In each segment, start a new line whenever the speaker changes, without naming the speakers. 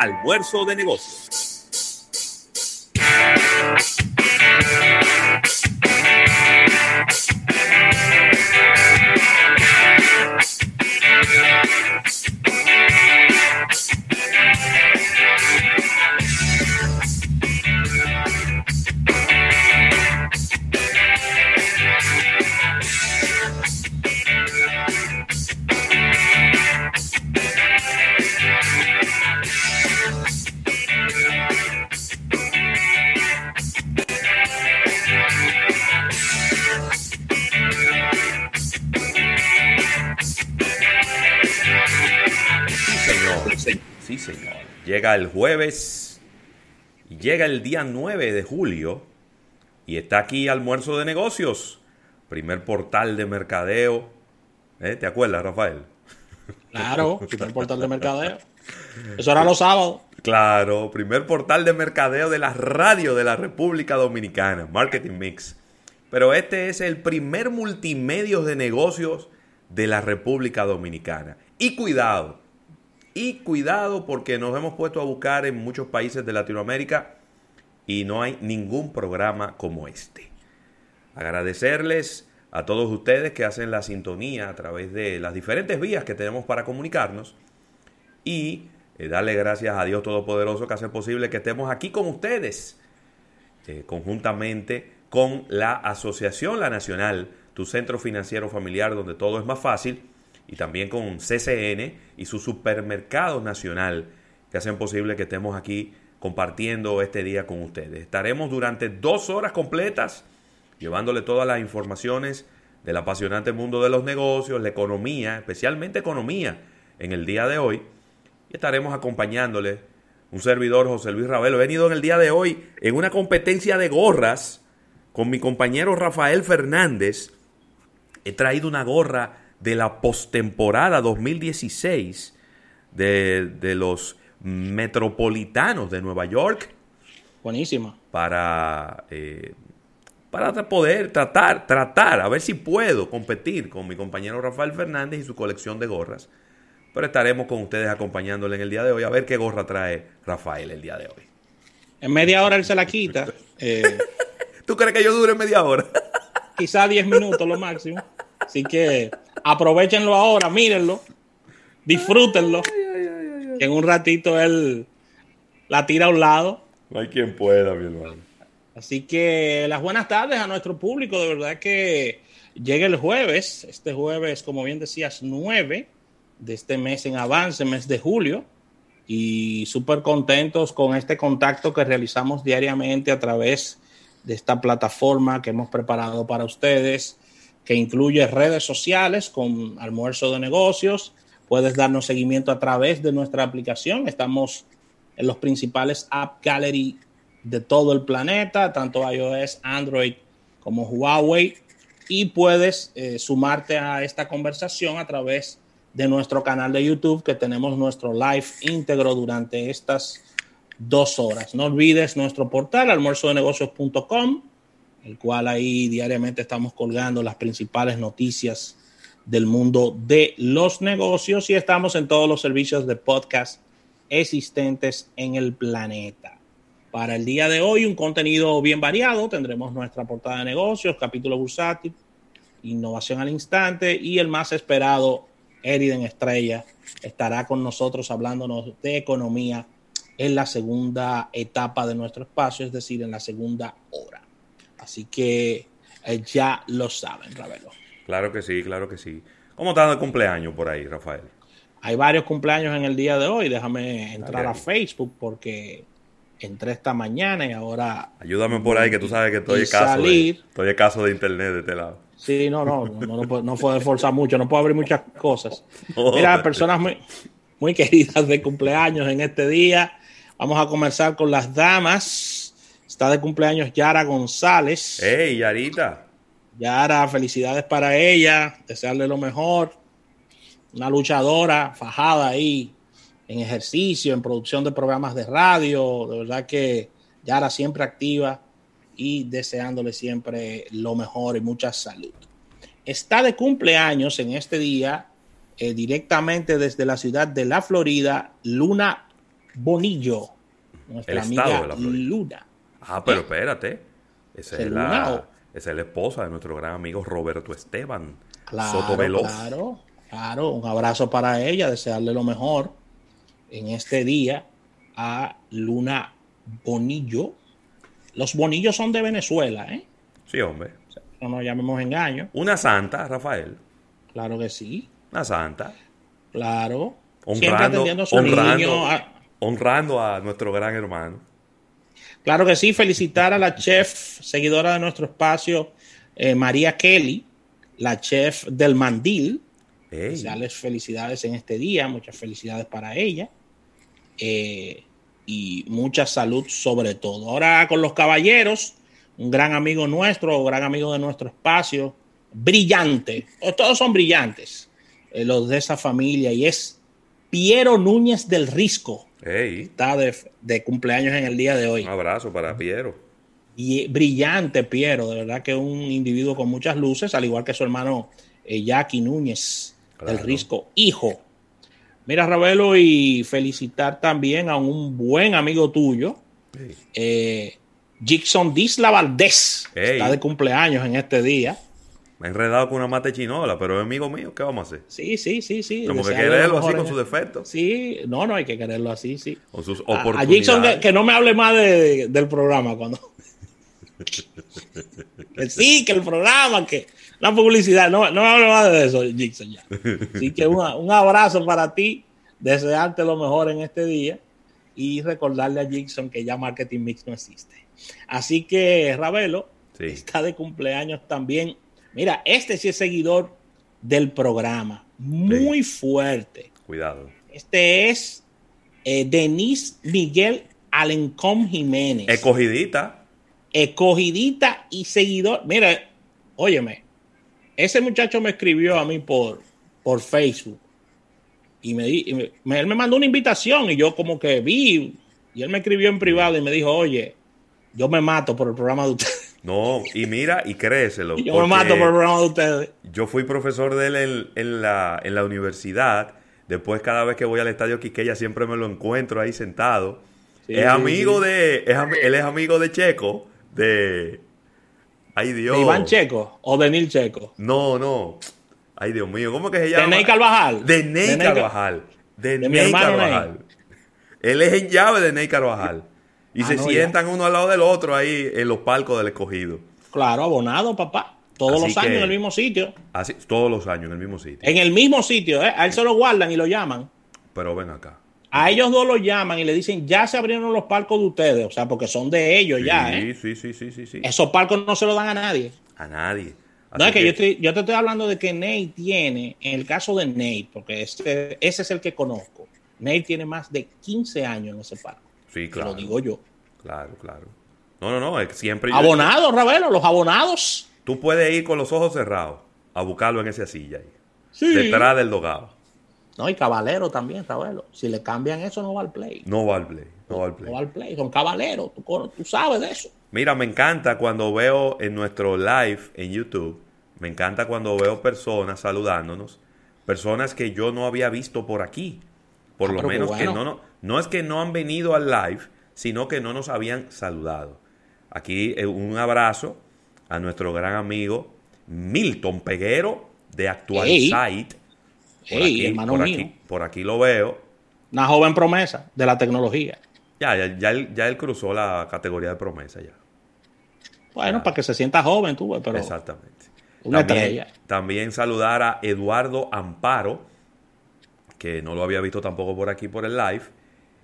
Almuerzo de Negocios. Llega el jueves llega el día 9 de julio y está aquí Almuerzo de Negocios, primer portal de mercadeo. ¿Eh? ¿Te acuerdas, Rafael?
Claro, primer portal de mercadeo. Eso era los sábados.
Claro, primer portal de mercadeo de la radio de la República Dominicana, Marketing Mix. Pero este es el primer multimedio de negocios de la República Dominicana. Y cuidado, y cuidado porque nos hemos puesto a buscar en muchos países de Latinoamérica y no hay ningún programa como este. Agradecerles a todos ustedes que hacen la sintonía a través de las diferentes vías que tenemos para comunicarnos y eh, darle gracias a Dios Todopoderoso que hace posible que estemos aquí con ustedes, eh, conjuntamente con la Asociación La Nacional, tu centro financiero familiar donde todo es más fácil y también con CCN y su supermercado nacional que hacen posible que estemos aquí compartiendo este día con ustedes. Estaremos durante dos horas completas llevándole todas las informaciones del apasionante mundo de los negocios, la economía, especialmente economía, en el día de hoy. Y estaremos acompañándole un servidor, José Luis Ravelo. He venido en el día de hoy en una competencia de gorras con mi compañero Rafael Fernández. He traído una gorra de la postemporada 2016 de, de los metropolitanos de Nueva York.
Buenísima.
Para, eh, para poder tratar, tratar, a ver si puedo competir con mi compañero Rafael Fernández y su colección de gorras. Pero estaremos con ustedes acompañándole en el día de hoy a ver qué gorra trae Rafael el día de hoy.
En media hora él se la quita. Eh,
¿Tú crees que yo dure media hora?
quizá 10 minutos lo máximo. Así que aprovechenlo ahora, mírenlo, disfrútenlo. Que en un ratito él la tira a un lado.
No hay quien pueda, mi hermano.
Así que las buenas tardes a nuestro público. De verdad que llega el jueves. Este jueves, como bien decías, 9 de este mes en avance, mes de julio. Y súper contentos con este contacto que realizamos diariamente a través de esta plataforma que hemos preparado para ustedes que incluye redes sociales con almuerzo de negocios. Puedes darnos seguimiento a través de nuestra aplicación. Estamos en los principales app gallery de todo el planeta, tanto iOS, Android como Huawei. Y puedes eh, sumarte a esta conversación a través de nuestro canal de YouTube, que tenemos nuestro live íntegro durante estas dos horas. No olvides nuestro portal, almuerzodenegocios.com el cual ahí diariamente estamos colgando las principales noticias del mundo de los negocios y estamos en todos los servicios de podcast existentes en el planeta. Para el día de hoy, un contenido bien variado. Tendremos nuestra portada de negocios, capítulo bursátil, innovación al instante y el más esperado, Eriden Estrella, estará con nosotros hablándonos de economía en la segunda etapa de nuestro espacio, es decir, en la segunda hora. Así que eh, ya lo saben, Ravelo.
Claro que sí, claro que sí. ¿Cómo está el cumpleaños por ahí, Rafael?
Hay varios cumpleaños en el día de hoy. Déjame entrar a Facebook porque entré esta mañana y ahora.
Ayúdame por ahí, que tú sabes que estoy escaso, de, estoy caso de internet de este lado.
Sí, no, no, no, no, no puedo esforzar mucho, no puedo abrir muchas cosas. Mira, personas muy, muy queridas de cumpleaños en este día. Vamos a comenzar con las damas. Está de cumpleaños Yara González.
¡Hey, Yarita!
Yara, felicidades para ella, desearle lo mejor. Una luchadora fajada ahí en ejercicio, en producción de programas de radio. De verdad que Yara siempre activa y deseándole siempre lo mejor y mucha salud. Está de cumpleaños en este día, eh, directamente desde la ciudad de la Florida, Luna Bonillo, nuestra
El estado
amiga
de la.
Luna.
Ah, pero espérate. Esa es,
¿Es
la, esa es la esposa de nuestro gran amigo Roberto Esteban
Claro,
Soto Veloz.
claro, claro. Un abrazo para ella, desearle lo mejor en este día a Luna Bonillo. Los Bonillos son de Venezuela, ¿eh?
Sí, hombre.
No nos llamemos engaño.
Una santa, Rafael.
Claro que sí,
Una santa.
claro.
Honrando, honrando,
niño. a-
honrando a nuestro gran hermano.
Claro que sí, felicitar a la chef, seguidora de nuestro espacio, eh, María Kelly, la chef del Mandil.
Ey,
Desearles felicidades en este día, muchas felicidades para ella eh, y mucha salud sobre todo. Ahora con los caballeros, un gran amigo nuestro, gran amigo de nuestro espacio, brillante, todos son brillantes, eh, los de esa familia, y es Piero Núñez del Risco, está de, de cumpleaños en el día de hoy.
un abrazo para Piero.
Y brillante Piero, de verdad que un individuo con muchas luces, al igual que su hermano eh, Jackie Núñez del. Risco, hijo. Mira, Ravelo, y felicitar también a un buen amigo tuyo,
Ey,
eh, Jackson Disla Valdés, está de cumpleaños en este día.
Me he enredado con una mate chinola, pero es amigo mío. ¿Qué vamos a hacer?
Sí, sí, sí, sí.
Como que quererlo así con sus defectos.
Sí, no, no hay que quererlo así, sí.
Con sus
A, a
oportunidades.
Jackson que, que no me hable más de- del programa cuando. que sí, que el programa, que la publicidad, no, no me hable más de eso, Jackson ya. Así que una- un abrazo para ti, desearte lo mejor en este día y recordarle a Jackson que ya Marketing Mix no existe. Así que Ravelo
Sí.
está de cumpleaños también. Mira, este sí es seguidor del programa, muy fuerte.
Cuidado.
Este es eh, Denis Miguel Alencón Jiménez.
Escogidita.
Escogidita y seguidor. Mira, óyeme, ese muchacho me escribió a mí por, por Facebook y, me, y me- él me mandó una invitación y yo como que vi y él me escribió en privado y me dijo, oye, yo me mato por el programa de ustedes.
No, y mira, y créeselo.
yo me mato por el programa de ustedes.
Yo fui profesor de él en, en la, en la universidad. Después, cada vez que voy al estadio Quiqueya, siempre me lo encuentro ahí sentado.
Sí,
es amigo
sí.
de. es él es amigo de Checo. De. Ay, Dios.
¿De Iván Checo o de Nil Checo?
No, no. Ay, Dios mío. ¿Cómo que se llama?
¿De Ney Carvajal?
De Ney Carvajal. De, Ney Carvajal. Él es en llave de Ney Carvajal. Y
Ah,
se
no,
sientan uno al lado del otro ahí en los palcos del escogido.
Claro, abonado, papá. Todos
Así
los años en el mismo sitio.
Así, todos los años en el mismo sitio.
En el mismo sitio, ¿eh? A él se lo guardan y lo llaman.
Pero ven acá.
A ellos dos lo llaman y le dicen, ya se abrieron los palcos de ustedes. O sea, porque son de ellos ya, ¿eh?
Sí, sí, sí, sí, sí.
Esos palcos no se los dan a nadie.
A nadie.
No, es que, yo, estoy- yo te estoy hablando de que Nate tiene, en el caso de Nate, porque ese, ese es el que conozco, Nate tiene más de 15 años en ese palco.
Sí,
Te
claro.
lo digo yo.
Claro, claro. No, no, no. siempre.
Abonados, Ravelo, los abonados.
Tú puedes ir con los ojos cerrados a buscarlo en esa silla ahí.
Sí.
Detrás del dogado.
No, y Cabalero también, Ravelo. Si le cambian eso, no va al play.
No va al play. No va al
No
play.
va al play. Son caballeros. Tú, tú sabes de eso.
Mira, me encanta cuando veo en nuestro live en YouTube, me encanta cuando veo personas saludándonos, personas que yo no había visto por aquí. Por
Ah,
lo menos que no, no, no es que no han venido al live, sino que no nos habían saludado. Aquí eh, un abrazo a nuestro gran amigo Milton Peguero de Actualizite. Por,
Ey,
aquí,
hermano
por,
mío.
aquí, por aquí lo veo.
Una joven promesa de la tecnología.
Ya, ya, ya él, ya él cruzó la categoría de promesa ya.
Bueno, para que se sienta joven, tú, pero
Exactamente.
una
también,
estrella.
también saludar a Eduardo Amparo, que no lo había visto tampoco por aquí por el live.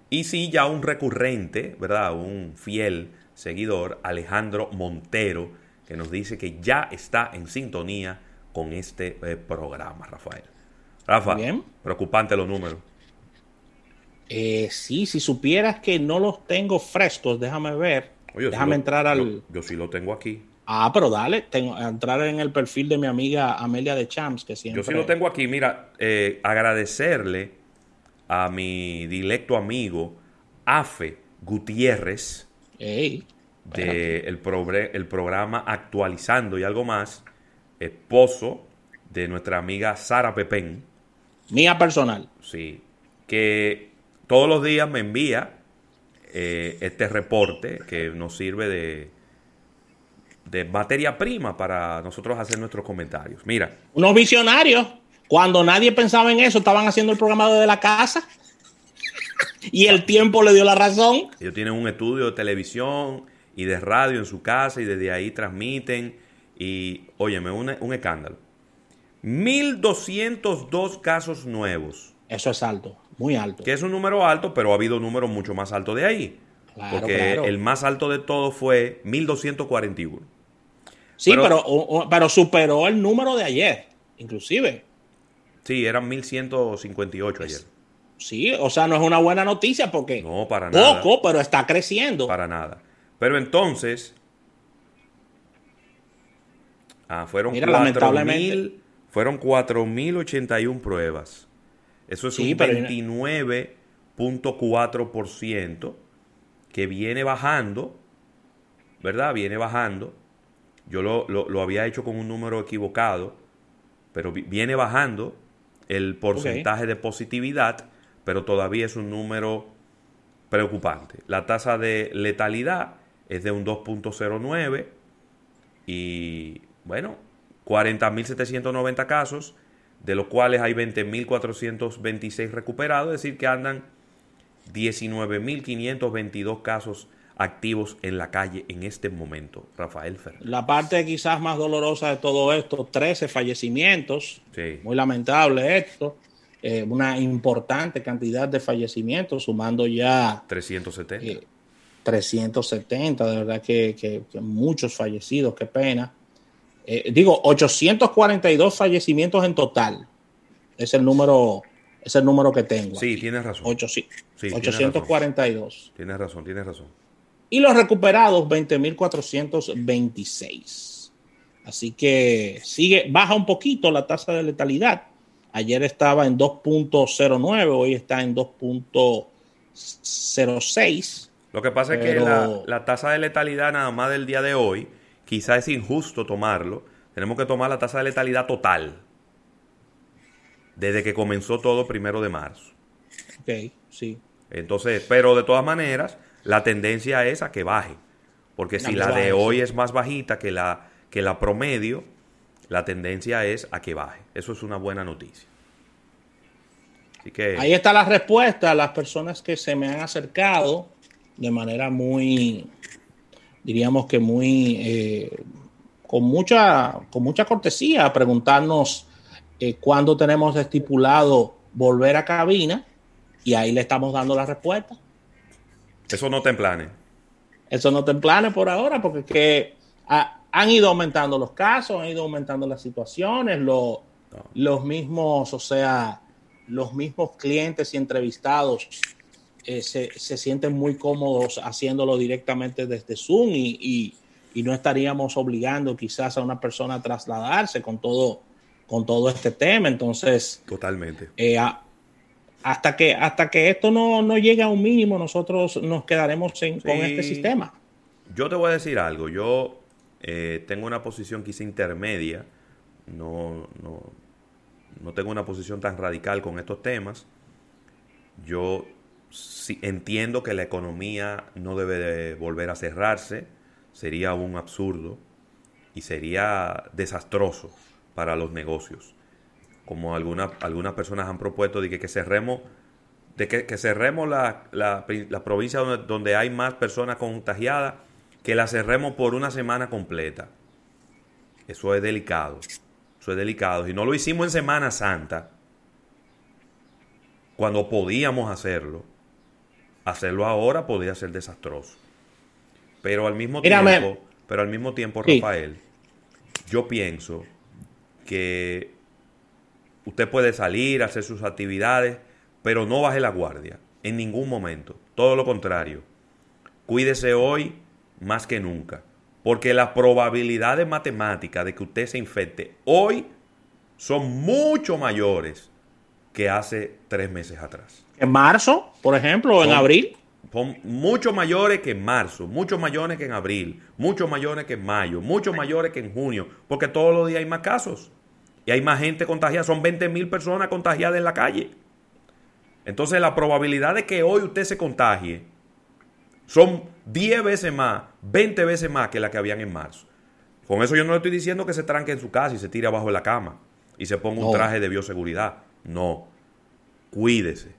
Y sí, ya un recurrente, ¿verdad? Un fiel seguidor, Alejandro Montero, que nos dice que ya está en sintonía con este eh, programa, Rafael. Rafa,
Bien.
preocupante los números.
Eh, sí, si supieras que no los tengo frescos, déjame ver. déjame entrar al.
Yo, sí lo tengo aquí.
Ah, pero dale, tengo entrar en el perfil de mi amiga Amelia de Champs, que siempre.
Yo sí lo tengo aquí. Mira, eh, agradecerle a mi directo amigo Afe Gutiérrez de el, el programa Actualizando y algo más, esposo de nuestra amiga Sara Pepén.
Mía personal.
Sí, que todos los días me envía eh, este reporte que nos sirve de, de materia prima para nosotros hacer nuestros comentarios. Mira.
Unos visionarios, cuando nadie pensaba en eso, estaban haciendo el programa desde la casa y el tiempo le dio la razón.
Ellos tienen un estudio de televisión y de radio en su casa y desde ahí transmiten y, óyeme, un, un escándalo. 1.202 casos nuevos.
Eso es alto. Muy alto.
Que es un número alto, pero ha habido números mucho más altos de ahí. porque el más alto de todos fue 1241.
Sí, pero, pero, superó el número de ayer, inclusive.
Sí, eran 1158 ayer.
Sí, o sea, no es una buena noticia porque
no, para nada.
poco, pero está creciendo.
Para nada. Pero entonces, ah, fueron Mira, 4, fueron 4.081 pruebas. Eso es un 29.4% que viene bajando, ¿verdad? Viene bajando. Yo lo, había hecho con un número equivocado, pero viene bajando el porcentaje de positividad, pero todavía es un número preocupante. La tasa de letalidad es de un 2.09 y, bueno, 40.790 casos de los cuales hay 20.426 recuperados, es decir, que andan 19.522 casos activos en la calle en este momento, Rafael Ferrer.
La parte quizás más dolorosa de todo esto, 13 fallecimientos, muy lamentable esto, eh, una importante cantidad de fallecimientos, sumando ya...
370.
370, eh, de verdad que muchos fallecidos, qué pena. Eh, digo, 842 fallecimientos en total. Es el número, es el número que tengo.
Sí, tienes razón.
842.
Tienes razón, tienes razón.
Y los recuperados, 20.426. Así que sigue, baja un poquito la tasa de letalidad. Ayer estaba en 2.09, hoy está en 2.06.
Lo que pasa es que la, la tasa de letalidad nada más del día de hoy quizá es injusto tomarlo. Tenemos que tomar la tasa de letalidad total. Desde que comenzó todo primero de marzo.
Ok, sí.
Entonces, pero de todas maneras, la tendencia es a que baje. Porque si la de hoy es más bajita que la, que la promedio, la tendencia es a que baje. Eso es una buena noticia.
Así que... Ahí está la respuesta a las personas que se me han acercado de manera muy, diríamos que muy, eh, con, mucha, con mucha cortesía, a preguntarnos eh, cuándo tenemos estipulado volver a cabina y ahí le estamos dando la respuesta.
Eso no te en planes.
Eso no te en planes por ahora, porque que, han ido aumentando los casos, han ido aumentando las situaciones, los mismos, o sea, los mismos clientes y entrevistados eh, se, sienten muy cómodos haciéndolo directamente desde Zoom y, no estaríamos obligando quizás a una persona a trasladarse con todo, con todo este tema. Entonces,
totalmente.
Eh, hasta, que, hasta que esto no, llegue a un mínimo, nosotros nos quedaremos con este sistema.
Yo te voy a decir algo. Yo eh, tengo una posición quizá intermedia. No, no, no tengo una posición tan radical con estos temas. Yo entiendo que la economía no debe de volver a cerrarse, sería un absurdo y sería desastroso para los negocios. Como algunas, algunas personas han propuesto de que, cerremos, de que, cerremos la, la, provincia donde, donde hay más personas contagiadas, que la cerremos por una semana completa. Eso es delicado. Eso es delicado. Y no lo hicimos en Semana Santa, cuando podíamos hacerlo hacerlo ahora podría ser desastroso. Pero al mismo tiempo, pero al mismo tiempo, Rafael, yo pienso que usted puede salir, hacer sus actividades, pero no baje la guardia. en ningún momento. Todo lo contrario. Cuídese hoy más que nunca. Porque las probabilidades matemáticas de que usted se infecte hoy son mucho mayores que hace tres meses atrás.
En marzo, por ejemplo, o en abril.
Son mucho mayores que en marzo, mucho mayores que en abril, mucho mayores que en mayo, mucho mayores que en junio, porque todos los días hay más casos y hay más gente contagiada. Son 20 mil personas contagiadas en la calle. Entonces la probabilidad de que hoy usted se contagie son 10 veces más, 20 veces más que la que habían en marzo. Con eso yo no le estoy diciendo que se tranque en su casa y se tire abajo de la cama y se ponga un traje de bioseguridad. No. Cuídese.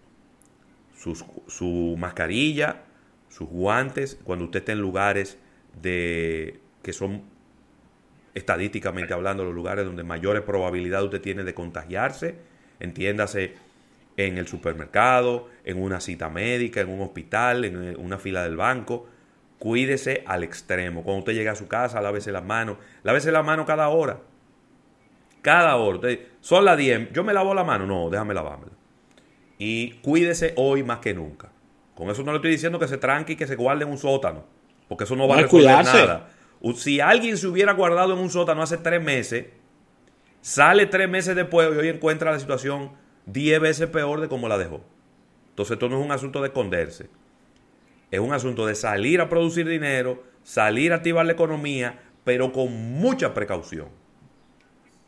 su mascarilla, sus guantes, cuando usted esté en lugares de que son estadísticamente hablando los lugares donde mayores probabilidades usted tiene de contagiarse, entiéndase en el supermercado, en una cita médica, en un hospital, en una fila del banco. Cuídese al extremo. Cuando usted llega a su casa, lávese las manos. Lávese la mano cada hora. Cada hora. son las 10. ¿Yo me lavo la mano? No, déjame lavármela. Y cuídese hoy más que nunca. Con eso no le estoy diciendo que se tranque y que se guarde en un sótano. Porque eso no va a resolver nada. Si alguien se hubiera guardado en un sótano hace tres meses, sale tres meses después y hoy encuentra la situación diez veces peor de como la dejó. Entonces esto no es un asunto de esconderse. Es un asunto de salir a producir dinero, salir a activar la economía, pero con mucha precaución.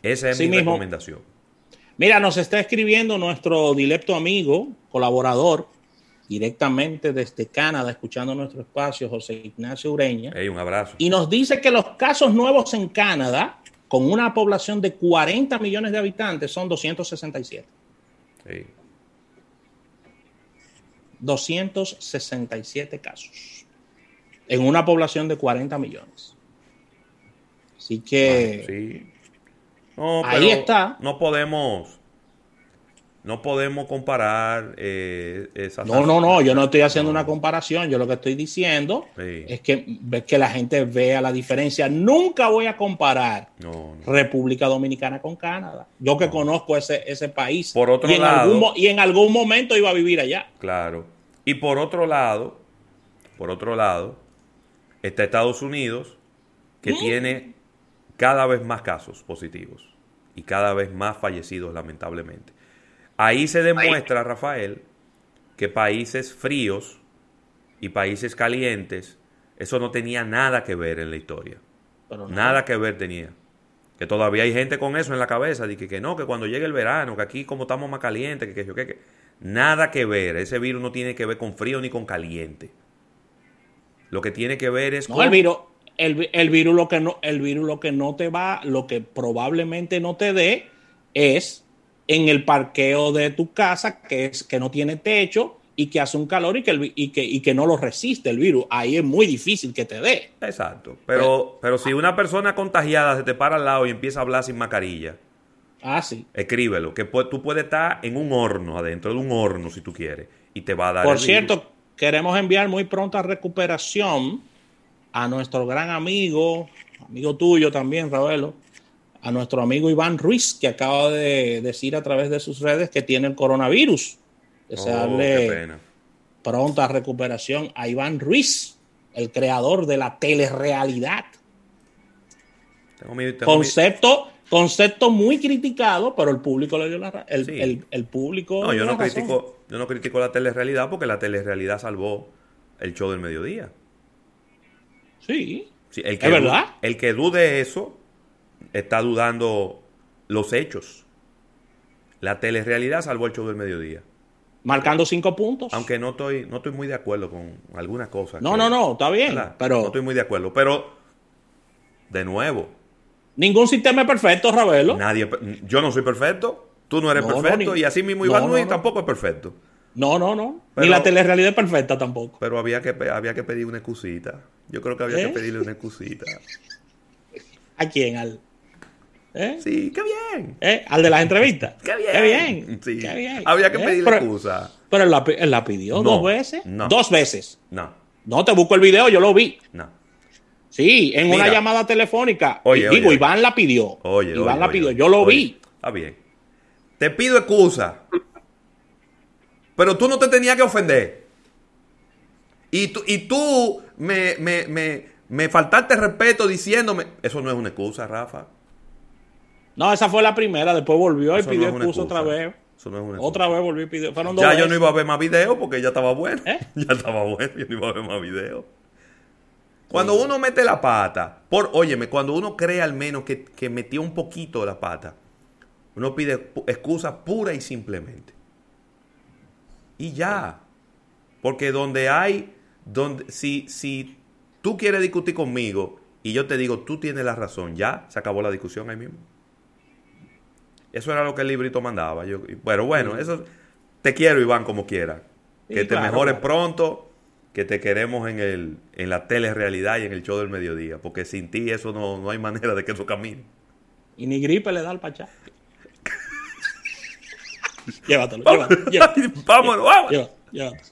Esa es mi recomendación.
Mira, nos está escribiendo nuestro dilecto amigo, colaborador, directamente desde Canadá, escuchando nuestro espacio, José Ignacio Ureña.
un abrazo.
Y nos dice que los casos nuevos en Canadá, con una población de 40 millones de habitantes, son 267. Sí. 267 casos. En una población de 40 millones. Así que... sí. ahí está.
No podemos no podemos comparar eh, esas
No, no, no, yo no estoy haciendo una comparación. Yo lo que estoy diciendo es que, que la gente vea la diferencia. Nunca voy a comparar República Dominicana con Canadá. Yo que conozco ese, ese país.
Por otro
y en
lado.
Algún, y en algún momento iba a vivir allá.
Claro. Y por otro lado, por otro lado, está Estados Unidos, que ¿Mm? tiene cada vez más casos positivos y cada vez más fallecidos, lamentablemente. Ahí se demuestra, Rafael, que países fríos y países calientes, eso no tenía nada que ver en la historia. Nada que ver tenía. Que todavía hay gente con eso en la cabeza, de que, que no, que cuando llegue el verano, que aquí como estamos más calientes, que, que, que, que nada que ver. Ese virus no tiene que ver con frío ni con caliente. Lo que tiene que ver es
con... El virus, el, el, virus lo que no, el virus lo que no te va, lo que probablemente no te dé es en el parqueo de tu casa, que, es, que no tiene techo y que hace un calor y que, y, que, y que no lo resiste el virus. Ahí es muy difícil que te dé.
Exacto. Pero, pero si una persona contagiada se te para al lado y empieza a hablar sin mascarilla,
ah, sí.
escríbelo, que tú puedes estar en un horno, adentro de un horno si tú quieres, y te va a dar...
Por cierto, queremos enviar muy pronta recuperación a nuestro gran amigo, amigo tuyo también, Ravelo, a nuestro amigo Iván Ruiz, que acaba de decir a través de sus redes que tiene el coronavirus. Desearle oh, pronta recuperación a Iván Ruiz, el creador de la telerealidad. concepto, concepto muy criticado, pero el público le dio la el, el, público.
No, yo no, critico, yo no critico la telerealidad porque la telerealidad salvó el show del mediodía.
Sí.
el que ¿Es verdad? el que dude eso está dudando los hechos. La telerrealidad salvó el show del mediodía.
Marcando cinco puntos.
Aunque no estoy, no estoy muy de acuerdo con algunas cosas.
No, no, no, está bien. Pero...
No estoy muy de acuerdo. Pero, de nuevo.
Ningún sistema es perfecto, Ravelo.
Nadie, yo no soy perfecto. Tú no eres perfecto. y así mismo Iván Luis tampoco es perfecto.
No, no, no. ni la telerrealidad es perfecta tampoco.
Pero había que, había que pedir una excusita. Yo creo que había que ¿Eh? pedirle una excusita.
¿A quién? Al,
¿Eh? Sí, qué bien.
¿Eh? Al de las entrevistas.
Qué bien.
Qué bien.
Sí.
Qué bien.
Había que ¿Eh? pedirle excusa.
Pero él la, pidió dos veces.
No.
Dos veces.
No.
No te busco el video, yo lo vi.
No.
Sí, en una llamada telefónica.
Oye,
digo, Iván la pidió.
Oye,
Iván la pidió, yo lo vi.
Está bien. Te pido excusa. Pero tú no te tenías que ofender. Y tú, y tú me, me, me, me faltaste respeto diciéndome. Eso no es una excusa, Rafa.
No, esa fue la primera. Después volvió y pidió excusa otra vez.
Eso no es una
otra vez volvió y pidió. Fueron
ya yo no iba a ver más videos porque ya estaba bueno. ¿Eh? Ya estaba bueno. Yo no iba a ver más videos. Cuando uno mete la pata, por, óyeme, cuando uno cree al menos que, que metió un poquito la pata, uno pide excusa pura y simplemente. Y ya. Porque donde hay, donde, si, si tú quieres discutir conmigo y yo te digo, tú tienes la razón, ya se acabó la discusión ahí mismo. Eso era lo que el librito mandaba. Yo, pero bueno, eso te quiero, Iván, como quiera. Que te mejores pronto que te queremos en, el, en la telerrealidad y en el show del mediodía, porque sin ti eso no, no hay manera de que eso camine.
Y ni gripe le da al pachá. llévatelo, llévatelo, llévatelo.
Vámonos, vámonos. Llévatelo,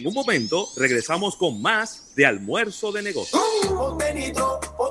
En un momento regresamos con más de almuerzo de negocios.